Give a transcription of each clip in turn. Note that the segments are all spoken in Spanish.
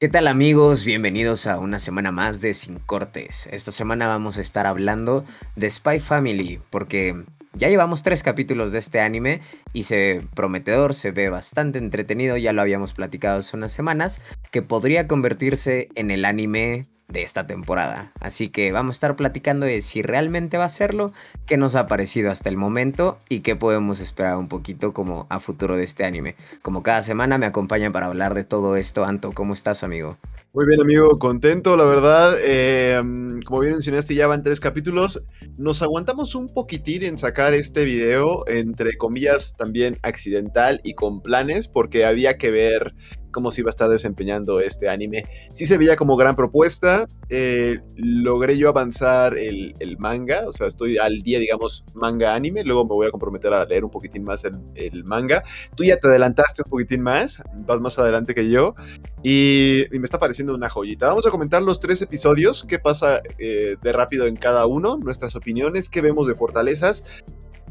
¿Qué tal amigos? Bienvenidos a una semana más de Sin Cortes. Esta semana vamos a estar hablando de Spy Family porque ya llevamos tres capítulos de este anime y se prometedor, se ve bastante entretenido, ya lo habíamos platicado hace unas semanas, que podría convertirse en el anime de esta temporada. Así que vamos a estar platicando de si realmente va a serlo, qué nos ha parecido hasta el momento y qué podemos esperar un poquito como a futuro de este anime. Como cada semana me acompaña para hablar de todo esto. Anto, ¿cómo estás, amigo? Muy bien, amigo, contento, la verdad. Eh, como bien mencionaste, ya van tres capítulos. Nos aguantamos un poquitín en sacar este video, entre comillas, también accidental y con planes, porque había que ver cómo se iba a estar desempeñando este anime. Sí se veía como gran propuesta. Eh, logré yo avanzar el, manga, o sea, estoy al día, digamos, manga anime. Luego me voy a comprometer a leer un poquitín más el, manga. Tú ya te adelantaste un poquitín más, vas más adelante que yo. Y, me está pareciendo una joyita. Vamos a comentar los tres episodios, qué pasa eh, de rápido en cada uno, nuestras opiniones, qué vemos de fortalezas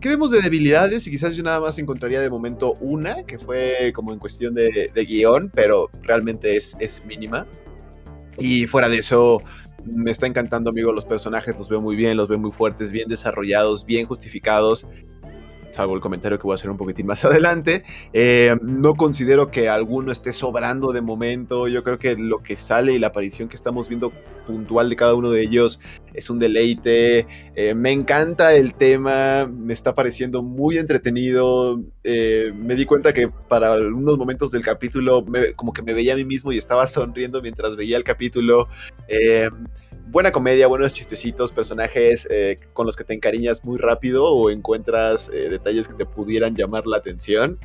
¿Qué vemos de debilidades? Y quizás yo nada más encontraría de momento una, que fue como en cuestión de, guion, pero realmente es, es mínima. Y fuera de eso, me está encantando, amigo, los personajes, los veo muy bien, los veo muy fuertes, bien desarrollados, bien justificados salvo el comentario que voy a hacer un poquitín más adelante. Eh, no considero que alguno esté sobrando de momento. Yo creo que lo que sale y la aparición que estamos viendo puntual de cada uno de ellos es un deleite. Eh, me encanta el tema, me está pareciendo muy entretenido. Eh, me di cuenta que para algunos momentos del capítulo como que me veía a mí mismo y estaba sonriendo mientras veía el capítulo buena comedia, buenos chistecitos, personajes eh, con los que te encariñas muy rápido o encuentras eh, detalles que te pudieran llamar la atención.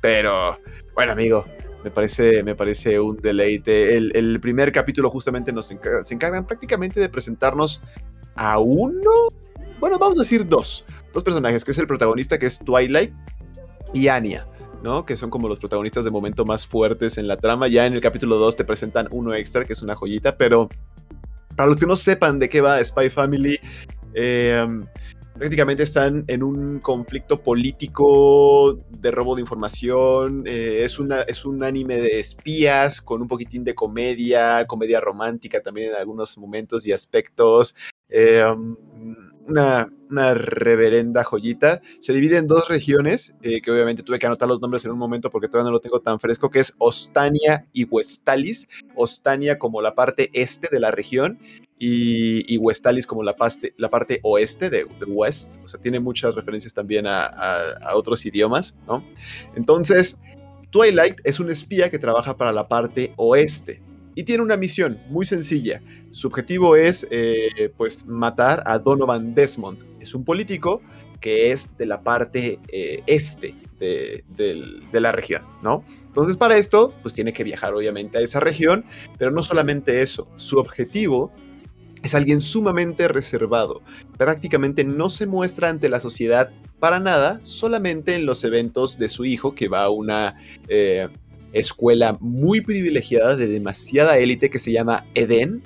Pero, bueno, amigo, me parece, me parece un deleite. El, primer capítulo justamente nos se encargan prácticamente de presentarnos a uno, bueno, vamos a decir dos, dos personajes, que es el protagonista, que es Twilight, y Anya. ¿no? Que son como los protagonistas de momento más fuertes en la trama. Ya en el capítulo 2 te presentan uno extra, que es una joyita, pero para los que no sepan de qué va Spy Family, em, prácticamente están en un conflicto político de robo de información. Eh, es, una, es un anime de espías con un poquitín de comedia, comedia romántica también en algunos momentos y aspectos. Em, una, reverenda joyita. Se divide en dos regiones, eh, que obviamente tuve que anotar los nombres en un momento porque todavía no lo tengo tan fresco, que es Ostania y Westalis. Ostania como la parte este de la región y, Westalis como la, la parte oeste de, West. O sea, tiene muchas referencias también a, a otros idiomas, ¿no? Entonces, Twilight es un espía que trabaja para la parte oeste y tiene una misión muy sencilla. Su objetivo es eh, pues matar a Donovan Desmond. Es un político que es de la parte eh, este de, la región, ¿no? Entonces para esto pues tiene que viajar obviamente a esa región, pero no solamente eso, su objetivo es alguien sumamente reservado. Prácticamente no se muestra ante la sociedad para nada, solamente en los eventos de su hijo que va a una eh, escuela muy privilegiada de demasiada élite que se llama Eden.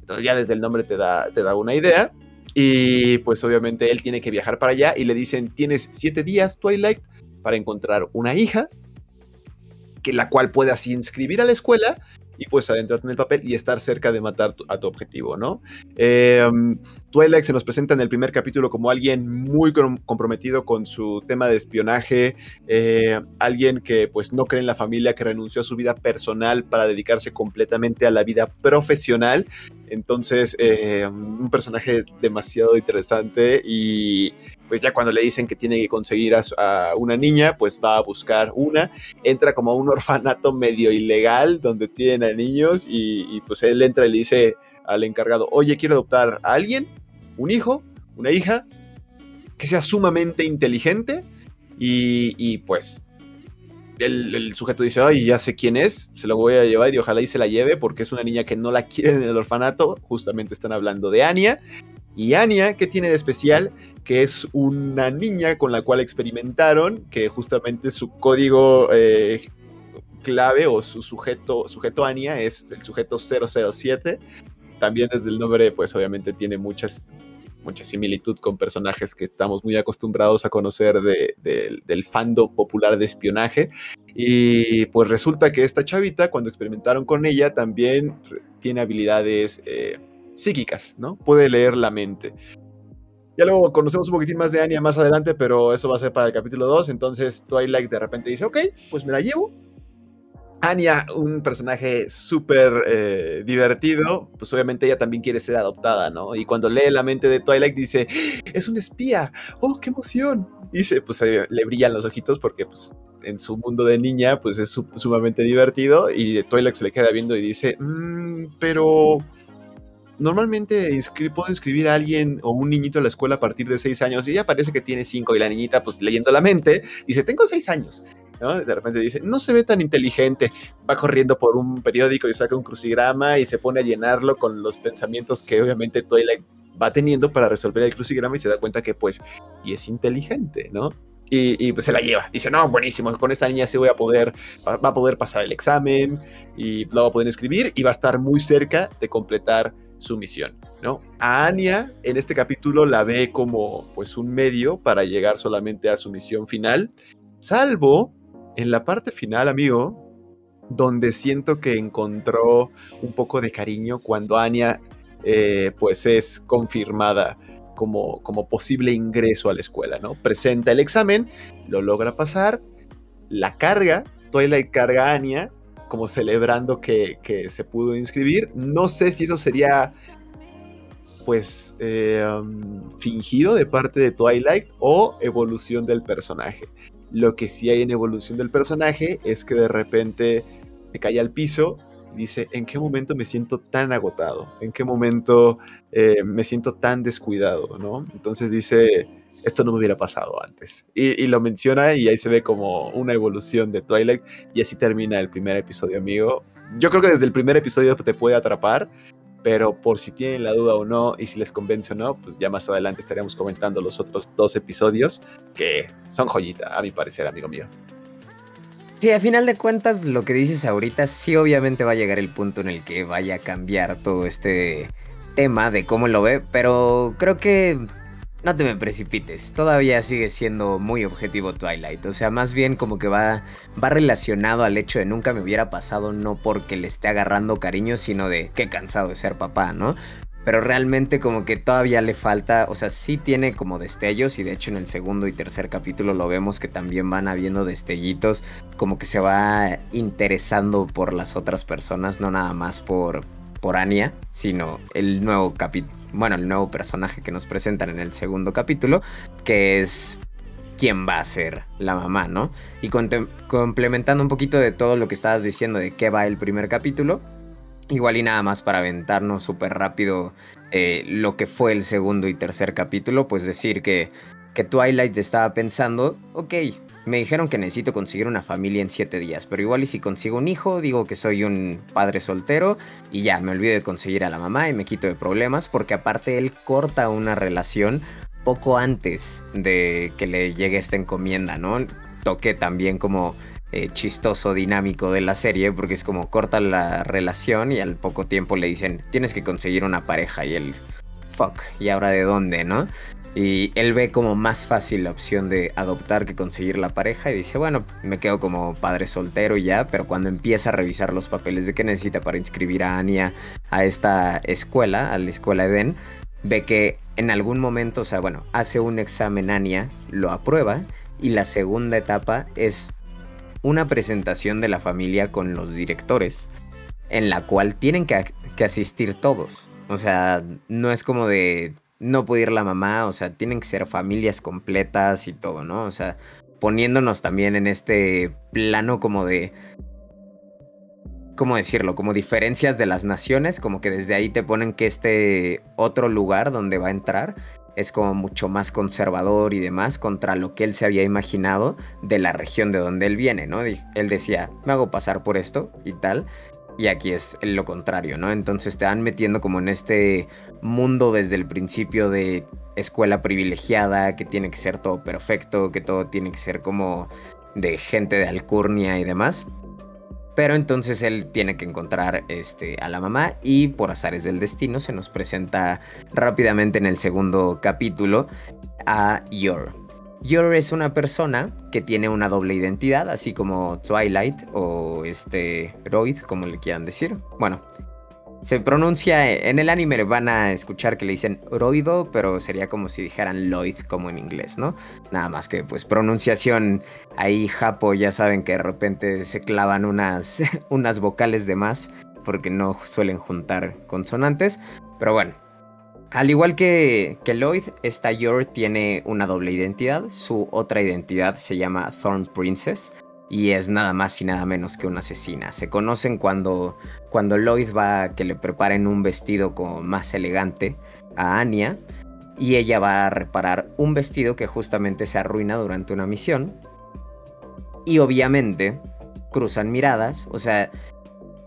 Entonces ya desde el nombre te da, te da una idea. Y pues obviamente él tiene que viajar para allá y le dicen, tienes siete días, Twilight, para encontrar una hija, que la cual puedas inscribir a la escuela y pues adentrarte en el papel y estar cerca de matar a tu objetivo, ¿no? Eh, Twilight se nos presenta en el primer capítulo como alguien muy comprometido con su tema de espionaje, eh, alguien que pues no cree en la familia, que renunció a su vida personal para dedicarse completamente a la vida profesional. Entonces, eh, un personaje demasiado interesante y pues ya cuando le dicen que tiene que conseguir a, una niña, pues va a buscar una, entra como a un orfanato medio ilegal donde tienen a niños y, y pues él entra y le dice al encargado, oye, quiero adoptar a alguien un hijo, una hija, que sea sumamente inteligente y, pues el, sujeto dice, ay, ya sé quién es, se lo voy a llevar y ojalá y se la lleve porque es una niña que no la quiere en el orfanato, justamente están hablando de Anya. Y Anya, ¿qué tiene de especial? Que es una niña con la cual experimentaron, que justamente su código eh, clave o su sujeto, sujeto Anya es el sujeto 007. También desde el nombre, pues obviamente tiene muchas mucha similitud con personajes que estamos muy acostumbrados a conocer del fando popular de espionaje. Y pues resulta que esta chavita, cuando experimentaron con ella, también tiene habilidades eh, psíquicas, ¿no? Puede leer la mente. Ya luego conocemos un poquitín más de Anya más adelante, pero eso va a ser para el capítulo 2. Entonces Twilight de repente dice, ok, pues me la llevo. Anya, un personaje súper eh, divertido, pues obviamente ella también quiere ser adoptada, ¿no? Y cuando lee la mente de Twilight dice, es un espía, oh, qué emoción. dice, pues eh, le brillan los ojitos porque pues en su mundo de niña pues es sumamente divertido y Twilight se le queda viendo y dice, mm, pero normalmente puedo inscribir a alguien o un niñito a la escuela a partir de seis años y ella parece que tiene cinco y la niñita pues leyendo la mente dice, tengo seis años. De repente dice, no se ve tan inteligente. Va corriendo por un periódico y saca un crucigrama y se pone a llenarlo con los pensamientos que obviamente Twilight va teniendo para resolver el crucigrama y se da cuenta que pues, y es inteligente, ¿no? Y, pues se la lleva. Dice, no, buenísimo, con esta niña sí voy a poder, va, a poder pasar el examen y lo va a poder escribir y va a estar muy cerca de completar su misión, ¿no? A Anya en este capítulo la ve como pues un medio para llegar solamente a su misión final, salvo en la parte final, amigo, donde siento que encontró un poco de cariño cuando Anya eh, pues es confirmada como, como posible ingreso a la escuela, ¿no? Presenta el examen, lo logra pasar, la carga, Twilight carga a Anya como celebrando que, se pudo inscribir. No sé si eso sería pues eh, um, fingido de parte de Twilight o evolución del personaje. Lo que sí hay en evolución del personaje es que de repente se cae al piso dice, ¿en qué momento me siento tan agotado? ¿En qué momento eh, me siento tan descuidado? ¿no? Entonces dice, esto no me hubiera pasado antes. Y, lo menciona y ahí se ve como una evolución de Twilight y así termina el primer episodio, amigo. Yo creo que desde el primer episodio te puede atrapar pero por si tienen la duda o no y si les convence o no, pues ya más adelante estaremos comentando los otros dos episodios que son joyita, a mi parecer, amigo mío. Sí, a final de cuentas, lo que dices ahorita, sí obviamente va a llegar el punto en el que vaya a cambiar todo este tema de cómo lo ve, pero creo que no te me precipites, todavía sigue siendo muy objetivo Twilight, o sea, más bien como que va, va relacionado al hecho de nunca me hubiera pasado, no porque le esté agarrando cariño, sino de qué cansado de ser papá, ¿no? Pero realmente como que todavía le falta, o sea, sí tiene como destellos y de hecho en el segundo y tercer capítulo lo vemos que también van habiendo destellitos, como que se va interesando por las otras personas, no nada más por, por Anya, sino el nuevo capítulo bueno, el nuevo personaje que nos presentan en el segundo capítulo, que es quién va a ser la mamá, ¿no? Y complementando un poquito de todo lo que estabas diciendo de qué va el primer capítulo, igual y nada más para aventarnos súper rápido eh, lo que fue el segundo y tercer capítulo, pues decir que, que Twilight estaba pensando, ok, me dijeron que necesito conseguir una familia en 7 días, pero igual y si consigo un hijo, digo que soy un padre soltero y ya, me olvido de conseguir a la mamá y me quito de problemas, porque aparte él corta una relación poco antes de que le llegue esta encomienda, ¿no? Toque también como eh, chistoso, dinámico de la serie, porque es como corta la relación y al poco tiempo le dicen, tienes que conseguir una pareja y él, fuck, ¿y ahora de dónde, no? Y él ve como más fácil la opción de adoptar que conseguir la pareja y dice, bueno, me quedo como padre soltero ya, pero cuando empieza a revisar los papeles de que necesita para inscribir a Anya a esta escuela, a la escuela Eden, ve que en algún momento, o sea, bueno, hace un examen Anya, lo aprueba y la segunda etapa es una presentación de la familia con los directores, en la cual tienen que, que asistir todos. O sea, no es como de no puede ir la mamá, o sea, tienen que ser familias completas y todo, ¿no? O sea, poniéndonos también en este plano como de... ¿Cómo decirlo? Como diferencias de las naciones, como que desde ahí te ponen que este otro lugar donde va a entrar es como mucho más conservador y demás contra lo que él se había imaginado de la región de donde él viene, ¿no? Él decía, me hago pasar por esto y tal, y aquí es lo contrario, ¿no? Entonces te van metiendo como en este mundo desde el principio de escuela privilegiada, que tiene que ser todo perfecto, que todo tiene que ser como de gente de alcurnia y demás. Pero entonces él tiene que encontrar este, a la mamá y por azares del destino se nos presenta rápidamente en el segundo capítulo a Yor. Yor es una persona que tiene una doble identidad, así como Twilight o este Royd, como le quieran decir. Bueno, se pronuncia en el anime, van a escuchar que le dicen Roido, pero sería como si dijeran Lloyd, como en inglés, ¿no? Nada más que pues pronunciación ahí japo, ya saben que de repente se clavan unas, unas vocales de más porque no suelen juntar consonantes, pero bueno. Al igual que, que Lloyd, esta Yor tiene una doble identidad. Su otra identidad se llama Thorn Princess y es nada más y nada menos que una asesina. Se conocen cuando, cuando Lloyd va a que le preparen un vestido más elegante a Anya y ella va a reparar un vestido que justamente se arruina durante una misión. Y obviamente cruzan miradas, o sea,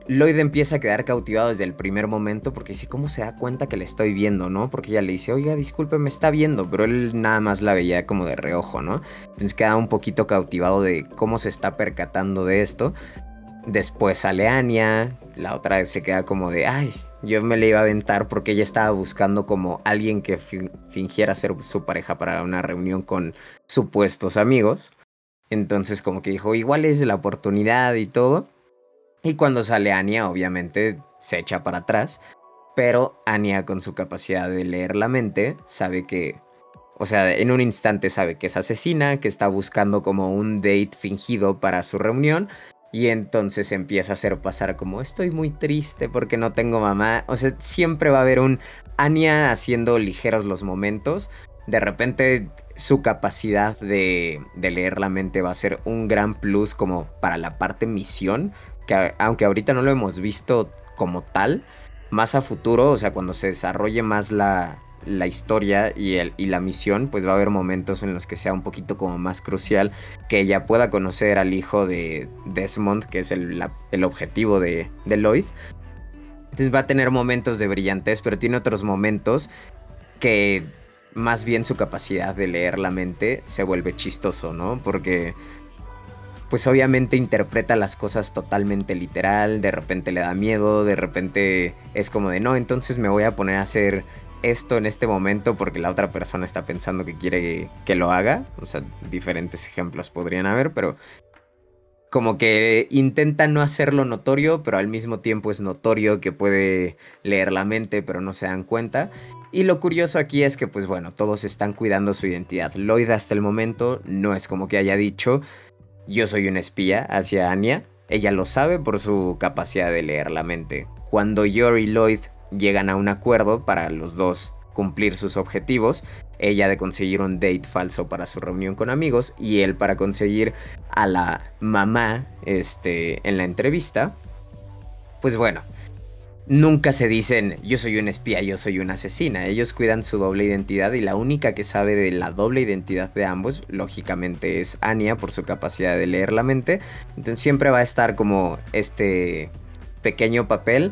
Lloyd empieza a quedar cautivado desde el primer momento porque dice, ¿cómo se da cuenta que le estoy viendo, no? Porque ella le dice, oiga, disculpe, me está viendo, pero él nada más la veía como de reojo, ¿no? Entonces queda un poquito cautivado de cómo se está percatando de esto. Después sale Anya, la otra se queda como de, ay, yo me le iba a aventar porque ella estaba buscando como alguien que fingiera ser su pareja para una reunión con supuestos amigos. Entonces como que dijo, igual es la oportunidad y todo. Y cuando sale Anya, obviamente se echa para atrás. Pero Anya, con su capacidad de leer la mente, sabe que. O sea, en un instante sabe que es asesina, que está buscando como un date fingido para su reunión. Y entonces empieza a hacer pasar como estoy muy triste porque no tengo mamá. O sea, siempre va a haber un Anya haciendo ligeros los momentos. De repente su capacidad de, de leer la mente va a ser un gran plus como para la parte misión que aunque ahorita no lo hemos visto como tal, más a futuro, o sea, cuando se desarrolle más la, la historia y, el, y la misión, pues va a haber momentos en los que sea un poquito como más crucial que ella pueda conocer al hijo de Desmond, que es el, el objetivo de, de Lloyd. Entonces va a tener momentos de brillantez, pero tiene otros momentos que más bien su capacidad de leer la mente se vuelve chistoso, ¿no? Porque pues obviamente interpreta las cosas totalmente literal, de repente le da miedo, de repente es como de no, entonces me voy a poner a hacer esto en este momento porque la otra persona está pensando que quiere que lo haga. O sea, diferentes ejemplos podrían haber, pero como que intenta no hacerlo notorio, pero al mismo tiempo es notorio que puede leer la mente, pero no se dan cuenta. Y lo curioso aquí es que, pues bueno, todos están cuidando su identidad. Lloyd hasta el momento no es como que haya dicho, yo soy un espía hacia Anya. Ella lo sabe por su capacidad de leer la mente. Cuando Yor y Lloyd llegan a un acuerdo para los dos cumplir sus objetivos, ella de conseguir un date falso para su reunión con amigos y él para conseguir a la mamá este, en la entrevista, pues bueno, nunca se dicen yo soy un espía, yo soy una asesina. Ellos cuidan su doble identidad y la única que sabe de la doble identidad de ambos, lógicamente, es Anya por su capacidad de leer la mente. Entonces siempre va a estar como este pequeño papel.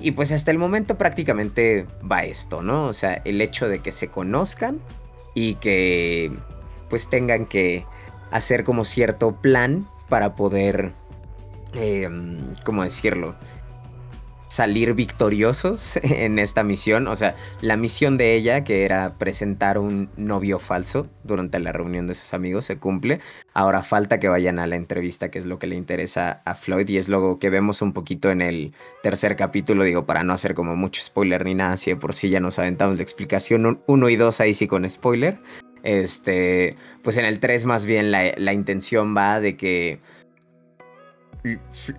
Y pues hasta el momento prácticamente va esto, ¿no? O sea, el hecho de que se conozcan y que pues tengan que hacer como cierto plan para poder, eh, ¿cómo decirlo? Salir victoriosos en esta misión. O sea, la misión de ella, que era presentar un novio falso durante la reunión de sus amigos, se cumple. Ahora falta que vayan a la entrevista, que es lo que le interesa a Floyd. Y es lo que vemos un poquito en el tercer capítulo, digo, para no hacer como mucho spoiler ni nada, si de por sí ya nos aventamos la explicación uno y dos ahí sí con spoiler. Este, pues en el 3 más bien la, la intención va de que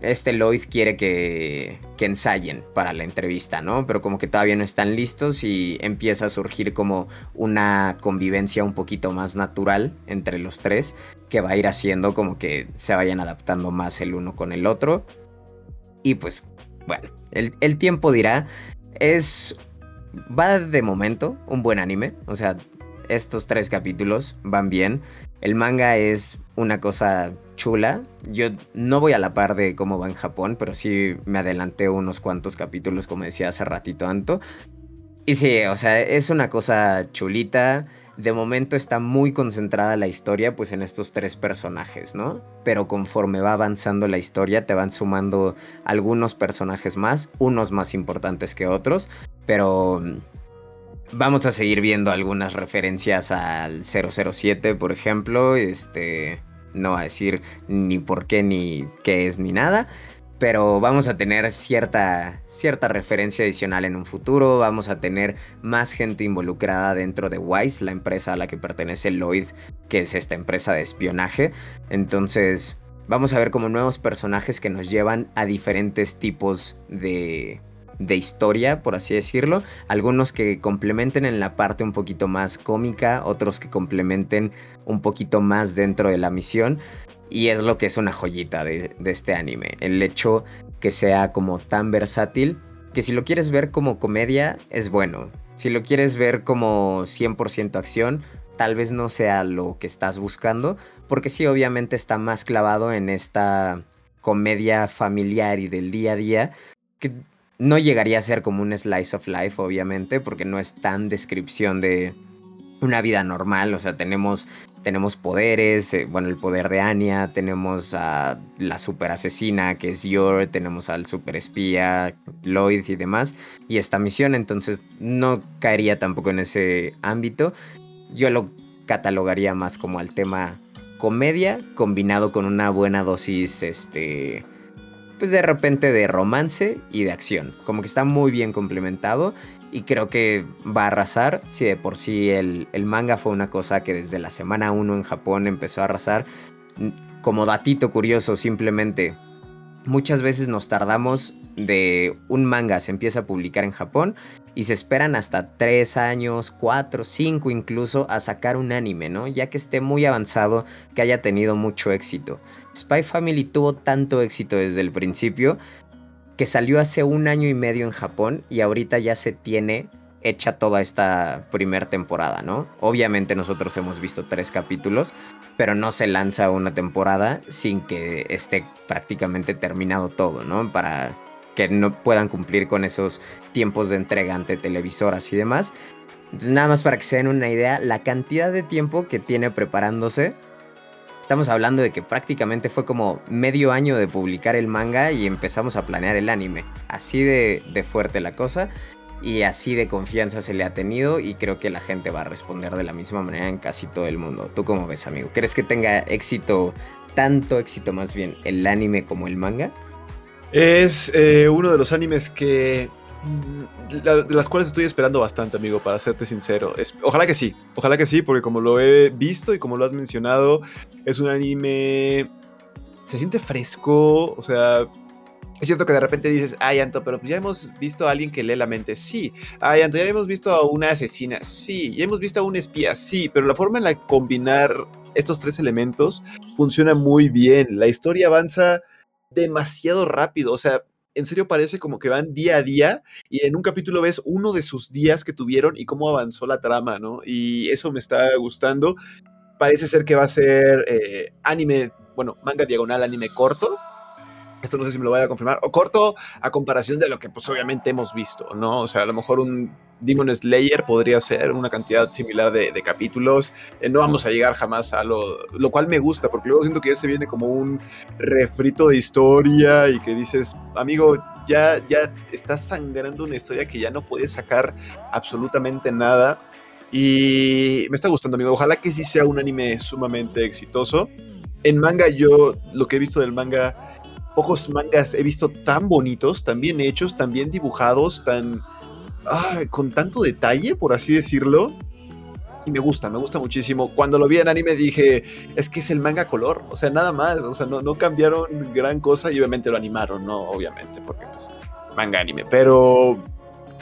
este Lloyd quiere que, que, ensayen para la entrevista, ¿no? Pero como que todavía no están listos y empieza a surgir como una convivencia un poquito más natural entre los tres, que va a ir haciendo como que se vayan adaptando más el uno con el otro. Y pues, bueno, el, el tiempo dirá, es, va de momento un buen anime, o sea, estos tres capítulos van bien. El manga es una cosa chula. Yo no voy a la par de cómo va en Japón, pero sí me adelanté unos cuantos capítulos, como decía hace ratito Anto. Y sí, o sea, es una cosa chulita. de momento está muy concentrada la historia pues en estos tres personajes, ¿no? Pero conforme va avanzando la historia te van sumando algunos personajes más, unos más importantes que otros, pero vamos a seguir viendo algunas referencias al 007, por ejemplo, este no a decir ni por qué ni qué es ni nada, pero vamos a tener cierta, cierta referencia adicional en un futuro, vamos a tener más gente involucrada dentro de Wise, la empresa a la que pertenece Lloyd, que es esta empresa de espionaje. Entonces, vamos a ver como nuevos personajes que nos llevan a diferentes tipos de, de historia, por así decirlo. Algunos que complementen en la parte un poquito más cómica, otros que complementen un poquito más dentro de la misión. Y es lo que es una joyita de, este anime. El hecho que sea como tan versátil que si lo quieres ver como comedia es bueno. Si lo quieres ver como 100% acción, tal vez no sea lo que estás buscando. Porque sí, obviamente está más clavado en esta comedia familiar y del día a día. Que no llegaría a ser como un slice of life, obviamente, porque no es tan descripción de una vida normal. O sea, tenemos tenemos poderes, eh, bueno, el poder de Anya, tenemos a la super asesina que es Yor, tenemos al super espía Lloyd y demás, y esta misión, entonces no caería tampoco en ese ámbito. Yo lo catalogaría más como al tema comedia combinado con una buena dosis, este, pues de repente de romance y de acción, como que está muy bien complementado y creo que va a arrasar. Si de por sí el, manga fue una cosa que desde la semana 1 en Japón empezó a arrasar. Como datito curioso, simplemente muchas veces nos tardamos de un manga se empieza a publicar en Japón y se esperan hasta 3 años, 4, 5 incluso a sacar un anime, ¿no? Ya que esté muy avanzado, que haya tenido mucho éxito. Spy Family tuvo tanto éxito desde el principio que salió hace un año y medio en Japón y ahorita ya se tiene hecha toda esta primera temporada, ¿no? Obviamente nosotros hemos visto tres capítulos, pero no se lanza una temporada sin que esté prácticamente terminado todo, ¿no? Para que no puedan cumplir con esos tiempos de entrega ante televisoras y demás. Nada más para que se den una idea, la cantidad de tiempo que tiene preparándose Estamos hablando de que prácticamente fue como medio año de publicar el manga y empezamos a planear el anime. Así de, fuerte la cosa y así de confianza se le ha tenido y creo que la gente va a responder de la misma manera en casi todo el mundo. ¿Tú cómo ves, amigo? ¿Crees que tenga éxito, tanto éxito más bien, el anime como el manga? Es eh, uno de los animes que de las cuales estoy esperando bastante, amigo, para serte sincero. ojalá que sí, ojalá que sí, porque como lo he visto y como lo has mencionado, es un anime... Se siente fresco, o sea, es cierto que de repente dices, ay, Anto, pero pues ya hemos visto a alguien que lee la mente. Sí. Ay, Anto, ya hemos visto a una asesina. Sí. Ya hemos visto a un espía. Sí. Pero la forma en la que combinar estos tres elementos funciona muy bien. La historia avanza demasiado rápido. O sea, en serio parece como que van día a día y en un capítulo ves uno de sus días que tuvieron y cómo avanzó la trama, ¿no? Y eso me está gustando. Parece ser que va a ser eh, anime, bueno, manga diagonal, anime corto. Esto no sé si me lo voy a confirmar. O corto a comparación de lo que pues obviamente hemos visto, ¿no? O sea, a lo mejor un Demon Slayer podría ser una cantidad similar de, capítulos. Eh, no vamos a llegar jamás a lo, lo cual me gusta, porque luego siento que ya se viene como un refrito de historia y que dices, amigo, ya, ya estás sangrando una historia que ya no puedes sacar absolutamente nada. Y me está gustando, amigo. Ojalá que sí sea un anime sumamente exitoso. En manga, yo lo que he visto del manga, pocos mangas he visto tan bonitos, tan bien hechos, tan bien dibujados, tan con tanto detalle, por así decirlo. Y me gusta, me gusta muchísimo. Cuando lo vi en anime dije, es que es el manga color, o sea, nada más, o sea, no, no cambiaron gran cosa y obviamente lo animaron, ¿no? Obviamente, porque pues manga anime, pero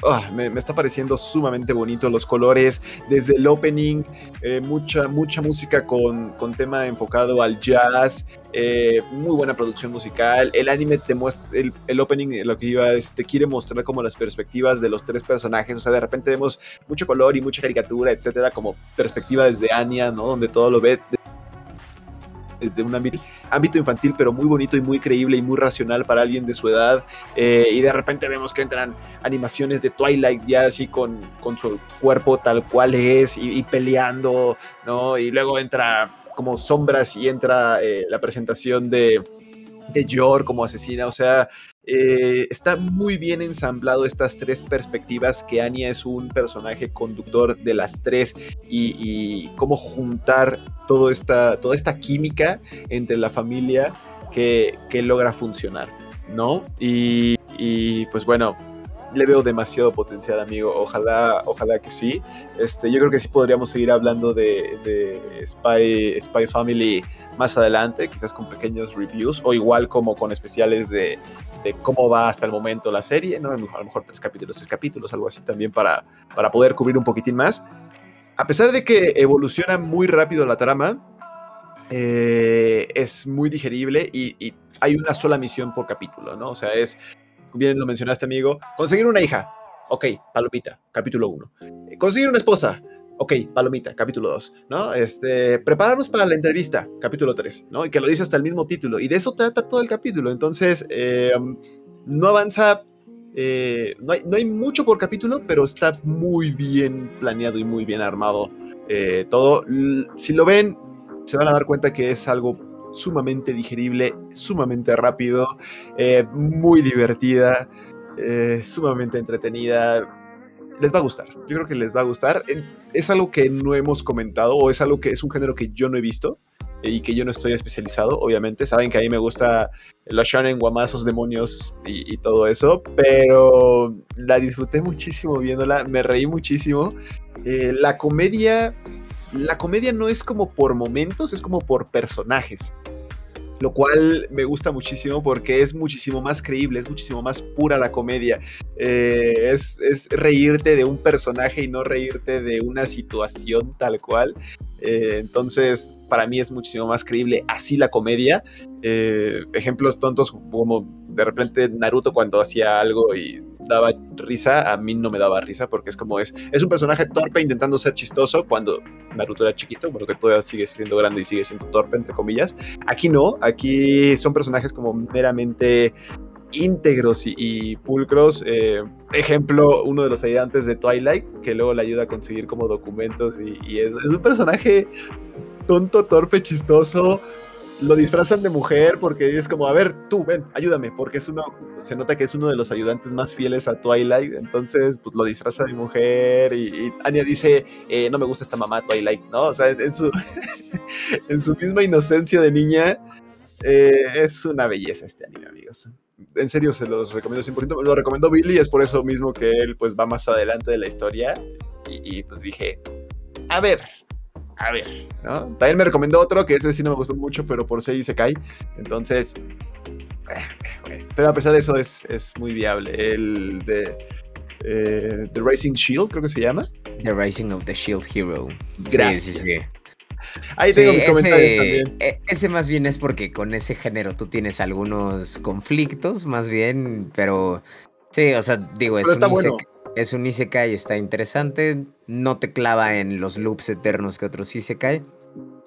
Ah, me, está pareciendo sumamente bonito los colores, desde el opening, eh, mucha, mucha música con, con, tema enfocado al jazz, eh, muy buena producción musical, el anime te muestra, el, el, opening lo que iba es, te quiere mostrar como las perspectivas de los tres personajes, o sea, de repente vemos mucho color y mucha caricatura, etcétera, como perspectiva desde Anya, ¿no? Donde todo lo ve desde un ámbito infantil, pero muy bonito y muy creíble y muy racional para alguien de su edad. Eh, y de repente vemos que entran animaciones de Twilight ya así con, con su cuerpo tal cual es y, peleando, ¿no? Y luego entra como sombras y entra eh, la presentación de, de Yor como asesina. O sea, eh, está muy bien ensamblado estas tres perspectivas, que Anya es un personaje conductor de las tres y, cómo juntar todo esta, toda esta química entre la familia que, logra funcionar, ¿no? Y, y pues bueno, le veo demasiado potencial, amigo. Ojalá, ojalá que sí. Este, yo creo que sí podríamos seguir hablando de, Spy, Spy Family más adelante, quizás con pequeños reviews, o igual como con especiales de, cómo va hasta el momento la serie, ¿no? A lo mejor tres capítulos, tres capítulos, algo así también para, para poder cubrir un poquitín más. A pesar de que evoluciona muy rápido la trama, eh, es muy digerible y, hay una sola misión por capítulo, ¿no? O sea, es bien lo mencionaste, amigo. Conseguir una hija. Ok, palomita, capítulo 1. Conseguir una esposa. Ok, palomita, capítulo 2, ¿no? Este, prepararnos para la entrevista, capítulo 3, ¿no? Y que lo dice hasta el mismo título. Y de eso trata todo el capítulo. Entonces, eh, no avanza, eh, no, hay, no, hay, mucho por capítulo, pero está muy bien planeado y muy bien armado eh, todo. Si lo ven, se van a dar cuenta que es algo sumamente digerible, sumamente rápido, eh, muy divertida, eh, sumamente entretenida. Les va a gustar, yo creo que les va a gustar. Es algo que no hemos comentado o es algo que es un género que yo no he visto eh, y que yo no estoy especializado, obviamente. Saben que a mí me gusta los shonen, guamazos, demonios y, todo eso, pero la disfruté muchísimo viéndola, me reí muchísimo. la comedia la comedia no es como por momentos, es como por personajes. Lo cual me gusta muchísimo porque es muchísimo más creíble, es muchísimo más pura la comedia. Eh, es, reírte de un personaje y no reírte de una situación tal cual. Eh, entonces, para mí es muchísimo más creíble así la comedia. Eh, ejemplos tontos como de repente Naruto cuando hacía algo y daba risa, a mí no me daba risa porque es como es, es un personaje torpe intentando ser chistoso cuando Naruto era chiquito, bueno que todavía sigue siendo grande y sigue siendo torpe, entre comillas. Aquí no, aquí son personajes como meramente íntegros y, pulcros. Eh, ejemplo, uno de los ayudantes de Twilight, que luego le ayuda a conseguir como documentos y, es, es, un personaje tonto, torpe, chistoso, lo disfrazan de mujer porque es como, a ver, tú, ven, ayúdame, porque es uno, se nota que es uno de los ayudantes más fieles a Twilight, entonces, pues lo disfraza de mujer y, Anya dice, eh, no me gusta esta mamá Twilight, ¿no? O sea, en su, en su misma inocencia de niña, eh, es una belleza este anime, amigos. En serio, se los recomiendo 100%. Lo recomendó Billy, es por eso mismo que él, pues, va más adelante de la historia. y pues dije, a ver, a ver, ¿no? También me recomendó otro que ese sí no me gustó mucho, pero por sí se cae. Entonces, eh, pero a pesar de eso es, es muy viable. El de eh, The Rising Shield, creo que se llama. The Rising of the Shield Hero. Gracias. Sí, sí, Ahí tengo mis comentarios también. E, ese más bien es porque con ese género tú tienes algunos conflictos, más bien, pero sí, o sea, digo, es está bueno es un Isekai, está interesante. No te clava en los loops eternos que otros Isekai.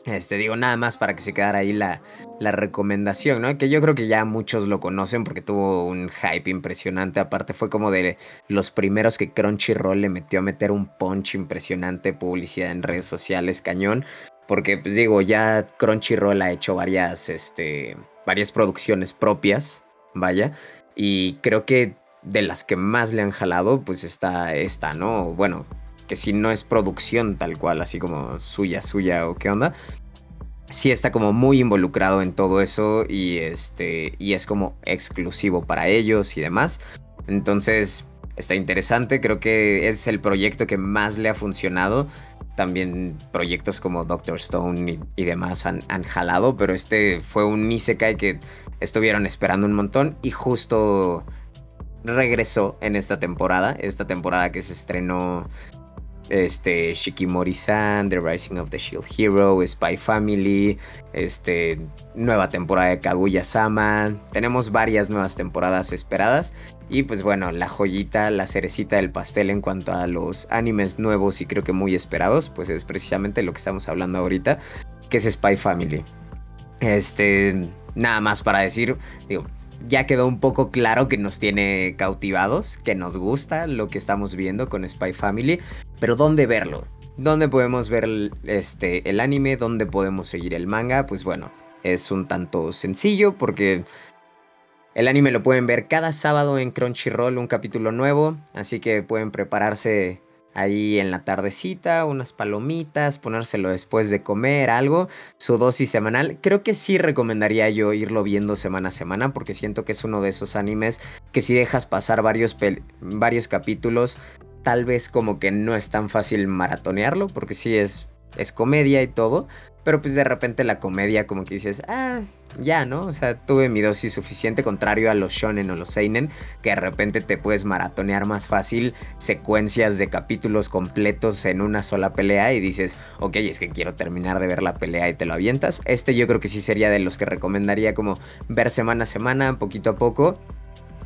Este, digo, nada más para que se quedara ahí la, la recomendación, ¿no? Que yo creo que ya muchos lo conocen porque tuvo un hype impresionante. Aparte, fue como de los primeros que Crunchyroll le metió a meter un punch impresionante, publicidad en redes sociales, cañón. Porque, pues digo, ya Crunchyroll ha hecho varias, este, varias producciones propias, vaya. Y creo que de las que más le han jalado, pues está esta, ¿no? Bueno, que si no es producción tal cual, así como suya, suya o qué onda. Sí está como muy involucrado en todo eso y este y es como exclusivo para ellos y demás. Entonces, está interesante, creo que es el proyecto que más le ha funcionado. También proyectos como Doctor Stone y, demás han, han, jalado, pero este fue un Isekai que estuvieron esperando un montón y justo regresó en esta temporada, esta temporada que se estrenó este Shikimori-san, The Rising of the Shield Hero, Spy Family, este nueva temporada de Kaguya-sama. Tenemos varias nuevas temporadas esperadas y pues bueno, la joyita, la cerecita del pastel en cuanto a los animes nuevos y creo que muy esperados, pues es precisamente lo que estamos hablando ahorita, que es Spy Family. Este, nada más para decir, digo, ya quedó un poco claro que nos tiene cautivados, que nos gusta lo que estamos viendo con Spy Family, pero ¿dónde verlo? ¿Dónde podemos ver el, este, el anime? ¿Dónde podemos seguir el manga? Pues bueno, es un tanto sencillo porque el anime lo pueden ver cada sábado en Crunchyroll, un capítulo nuevo, así que pueden prepararse ahí en la tardecita, unas palomitas, ponérselo después de comer, algo, su dosis semanal. Creo que sí recomendaría yo irlo viendo semana a semana porque siento que es uno de esos animes que si dejas pasar varios, varios capítulos, tal vez como que no es tan fácil maratonearlo porque sí es, es comedia y todo, pero pues de repente la comedia como que dices, ah, ya, ¿no? O sea, tuve mi dosis suficiente, contrario a los shonen o los seinen, que de repente te puedes maratonear más fácil secuencias de capítulos completos en una sola pelea y dices, ok, es que quiero terminar de ver la pelea y te lo avientas. Este yo creo que sí sería de los que recomendaría como ver semana a semana, poquito a poco.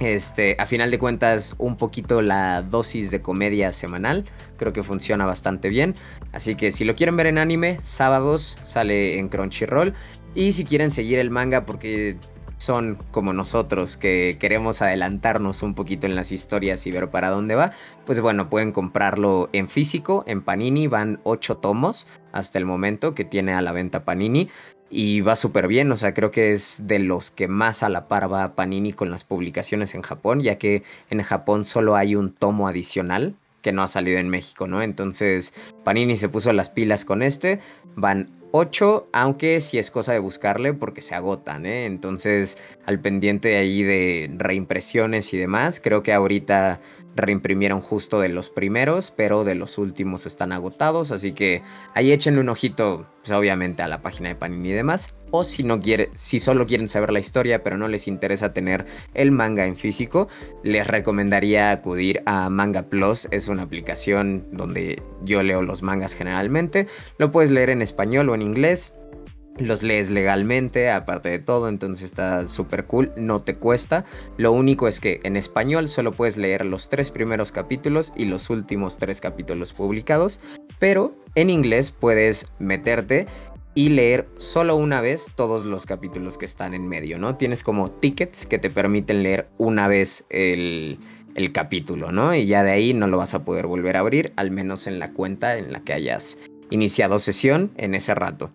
Este, a final de cuentas, un poquito la dosis de comedia semanal. Creo que funciona bastante bien. Así que si lo quieren ver en anime, sábados sale en Crunchyroll. Y si quieren seguir el manga porque son como nosotros que queremos adelantarnos un poquito en las historias y ver para dónde va, pues bueno, pueden comprarlo en físico, en Panini, van 8 tomos hasta el momento que tiene a la venta Panini y va súper bien, o sea, creo que es de los que más a la par va Panini con las publicaciones en Japón, ya que en Japón solo hay un tomo adicional que no ha salido en México, ¿no? Entonces Panini se puso las pilas con este, van 8, aunque si es cosa de buscarle porque se agotan, ¿eh? Entonces al pendiente ahí de reimpresiones y demás, creo que ahorita reimprimieron justo de los primeros, pero de los últimos están agotados, así que ahí échenle un ojito, pues obviamente a la página de Panini y demás, o si no quiere, si solo quieren saber la historia, pero no les interesa tener el manga en físico, les recomendaría acudir a Manga Plus, es una aplicación donde yo leo los mangas generalmente, lo puedes leer en español o en inglés, los lees legalmente, aparte de todo, entonces está súper cool, no te cuesta. Lo único es que en español solo puedes leer los tres primeros capítulos y los últimos tres capítulos publicados, pero en inglés puedes meterte y leer solo una vez todos los capítulos que están en medio, ¿no? Tienes como tickets que te permiten leer una vez el, el capítulo, ¿no? Y ya de ahí no lo vas a poder volver a abrir, al menos en la cuenta en la que hayas iniciado sesión en ese rato.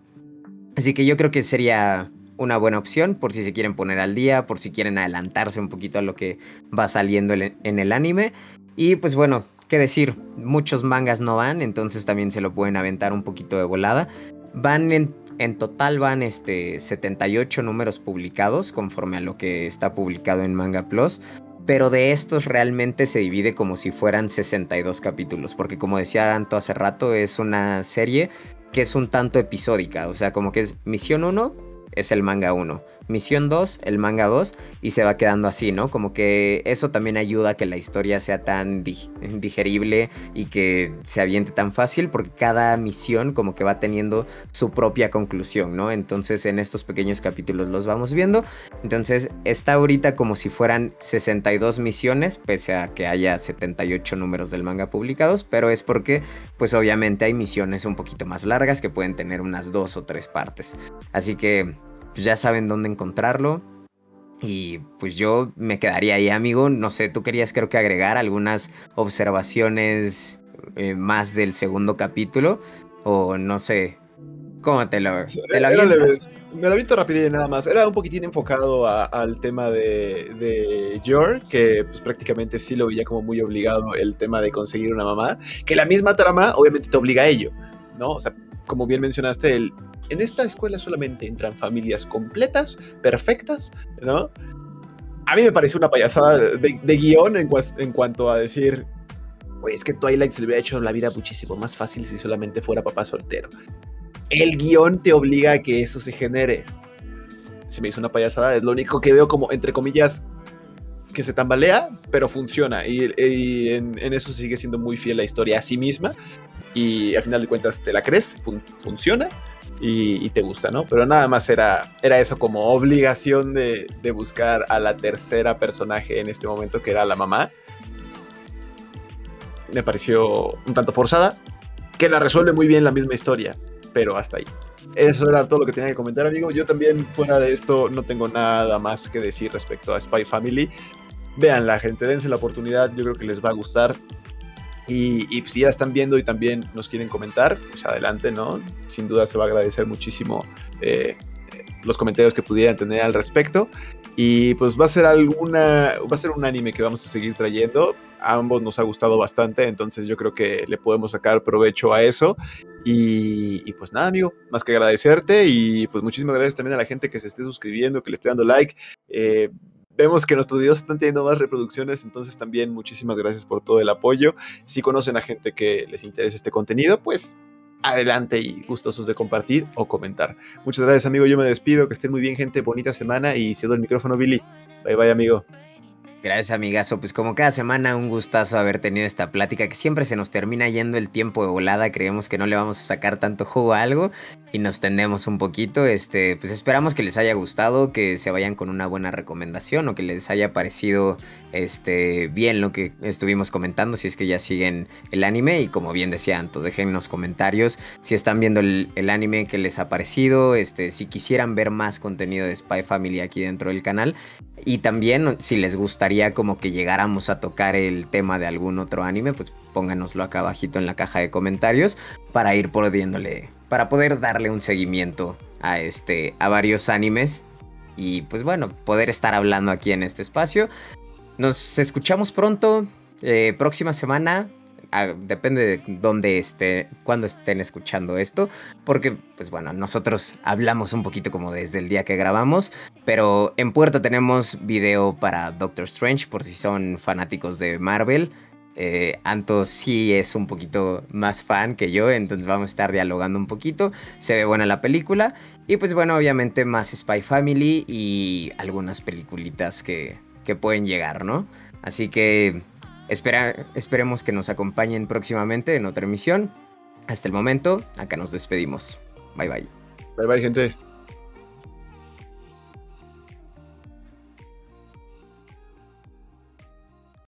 Así que yo creo que sería una buena opción por si se quieren poner al día, por si quieren adelantarse un poquito a lo que va saliendo en el anime. Y pues bueno, qué decir, muchos mangas no van, entonces también se lo pueden aventar un poquito de volada. Van en, total van este 78 números publicados conforme a lo que está publicado en Manga Plus. Pero de estos realmente se divide como si fueran 62 capítulos, porque como decía Anto hace rato, es una serie que es un tanto episódica, o sea, como que es misión 1, es el manga 1. Misión 2, el manga 2, y se va quedando así, ¿no? Como que eso también ayuda a que la historia sea tan digerible y que se aviente tan fácil, porque cada misión como que va teniendo su propia conclusión, ¿no? Entonces en estos pequeños capítulos los vamos viendo. Entonces está ahorita como si fueran 62 misiones, pese a que haya 78 números del manga publicados, pero es porque pues obviamente hay misiones un poquito más largas que pueden tener unas dos o tres partes. Así que pues ya saben dónde encontrarlo. Y pues yo me quedaría ahí, amigo. No sé, tú querías creo que agregar algunas observaciones eh, más del segundo capítulo. O no sé, ¿cómo te lo, te lo Me lo visto rapidito nada más. Era un poquitín enfocado al tema de, de Yor, que pues prácticamente sí lo veía como muy obligado el tema de conseguir una mamá. Que la misma trama obviamente te obliga a ello, ¿no? O sea, como bien mencionaste, el, en esta escuela solamente entran familias completas, perfectas, ¿no? A mí me parece una payasada de, guion en, cuanto a decir, Oye, es que Twilight se le hubiera hecho la vida muchísimo más fácil si solamente fuera papá soltero. El guion te obliga a que eso se genere. Se me hizo una payasada, es lo único que veo como, entre comillas, que se tambalea, pero funciona. Y, en, eso sigue siendo muy fiel la historia a sí misma y al final de cuentas te la crees, funciona y, te gusta, ¿no? Pero nada más era, era eso como obligación de, de, buscar a la tercera personaje en este momento, que era la mamá. Me pareció un tanto forzada, que la resuelve muy bien la misma historia, pero hasta ahí. Eso era todo lo que tenía que comentar, amigo. Yo también, fuera de esto, no tengo nada más que decir respecto a Spy Family. Vean la gente, dense la oportunidad, yo creo que les va a gustar. Y, pues, si ya están viendo y también nos quieren comentar, pues adelante, ¿no? Sin duda se va a agradecer muchísimo eh, los comentarios que pudieran tener al respecto. Y pues va a ser alguna, va a ser un anime que vamos a seguir trayendo. A ambos nos ha gustado bastante, entonces yo creo que le podemos sacar provecho a eso. Y, pues nada, amigo, más que agradecerte y pues muchísimas gracias también a la gente que se esté suscribiendo, que le esté dando like. Eh, vemos que nuestros videos están teniendo más reproducciones, entonces también muchísimas gracias por todo el apoyo. Si conocen a gente que les interesa este contenido, pues adelante y gustosos de compartir o comentar. Muchas gracias, amigo. Yo me despido. Que estén muy bien, gente. Bonita semana y cedo el micrófono, Billy. Bye, bye, amigo. Gracias, amigazo. Pues como cada semana, un gustazo haber tenido esta plática que siempre se nos termina yendo el tiempo de volada. Creemos que no le vamos a sacar tanto jugo a algo y nos tendemos un poquito. Este, pues esperamos que les haya gustado, que se vayan con una buena recomendación o que les haya parecido este, bien lo que estuvimos comentando. Si es que ya siguen el anime y como bien decía Anto, dejen los comentarios si están viendo el, el anime que les ha parecido. Este, si quisieran ver más contenido de Spy Family aquí dentro del canal y también si les gustaría como que llegáramos a tocar el tema de algún otro anime, pues pónganoslo acá abajito en la caja de comentarios para ir pudiéndole, para poder darle un seguimiento a este, a varios animes y pues bueno, poder estar hablando aquí en este espacio. Nos escuchamos pronto, eh, próxima semana depende de dónde esté, cuándo estén escuchando esto, porque pues bueno, nosotros hablamos un poquito como desde el día que grabamos, pero en puerta tenemos video para Doctor Strange por si son fanáticos de Marvel. Eh, Anto sí es un poquito más fan que yo, entonces vamos a estar dialogando un poquito. Se ve buena la película. Y pues bueno, obviamente más Spy Family y algunas peliculitas que, que pueden llegar, ¿no? Así que Espera, esperemos que nos acompañen próximamente en otra emisión. Hasta el momento, acá nos despedimos. Bye bye. Bye bye, gente.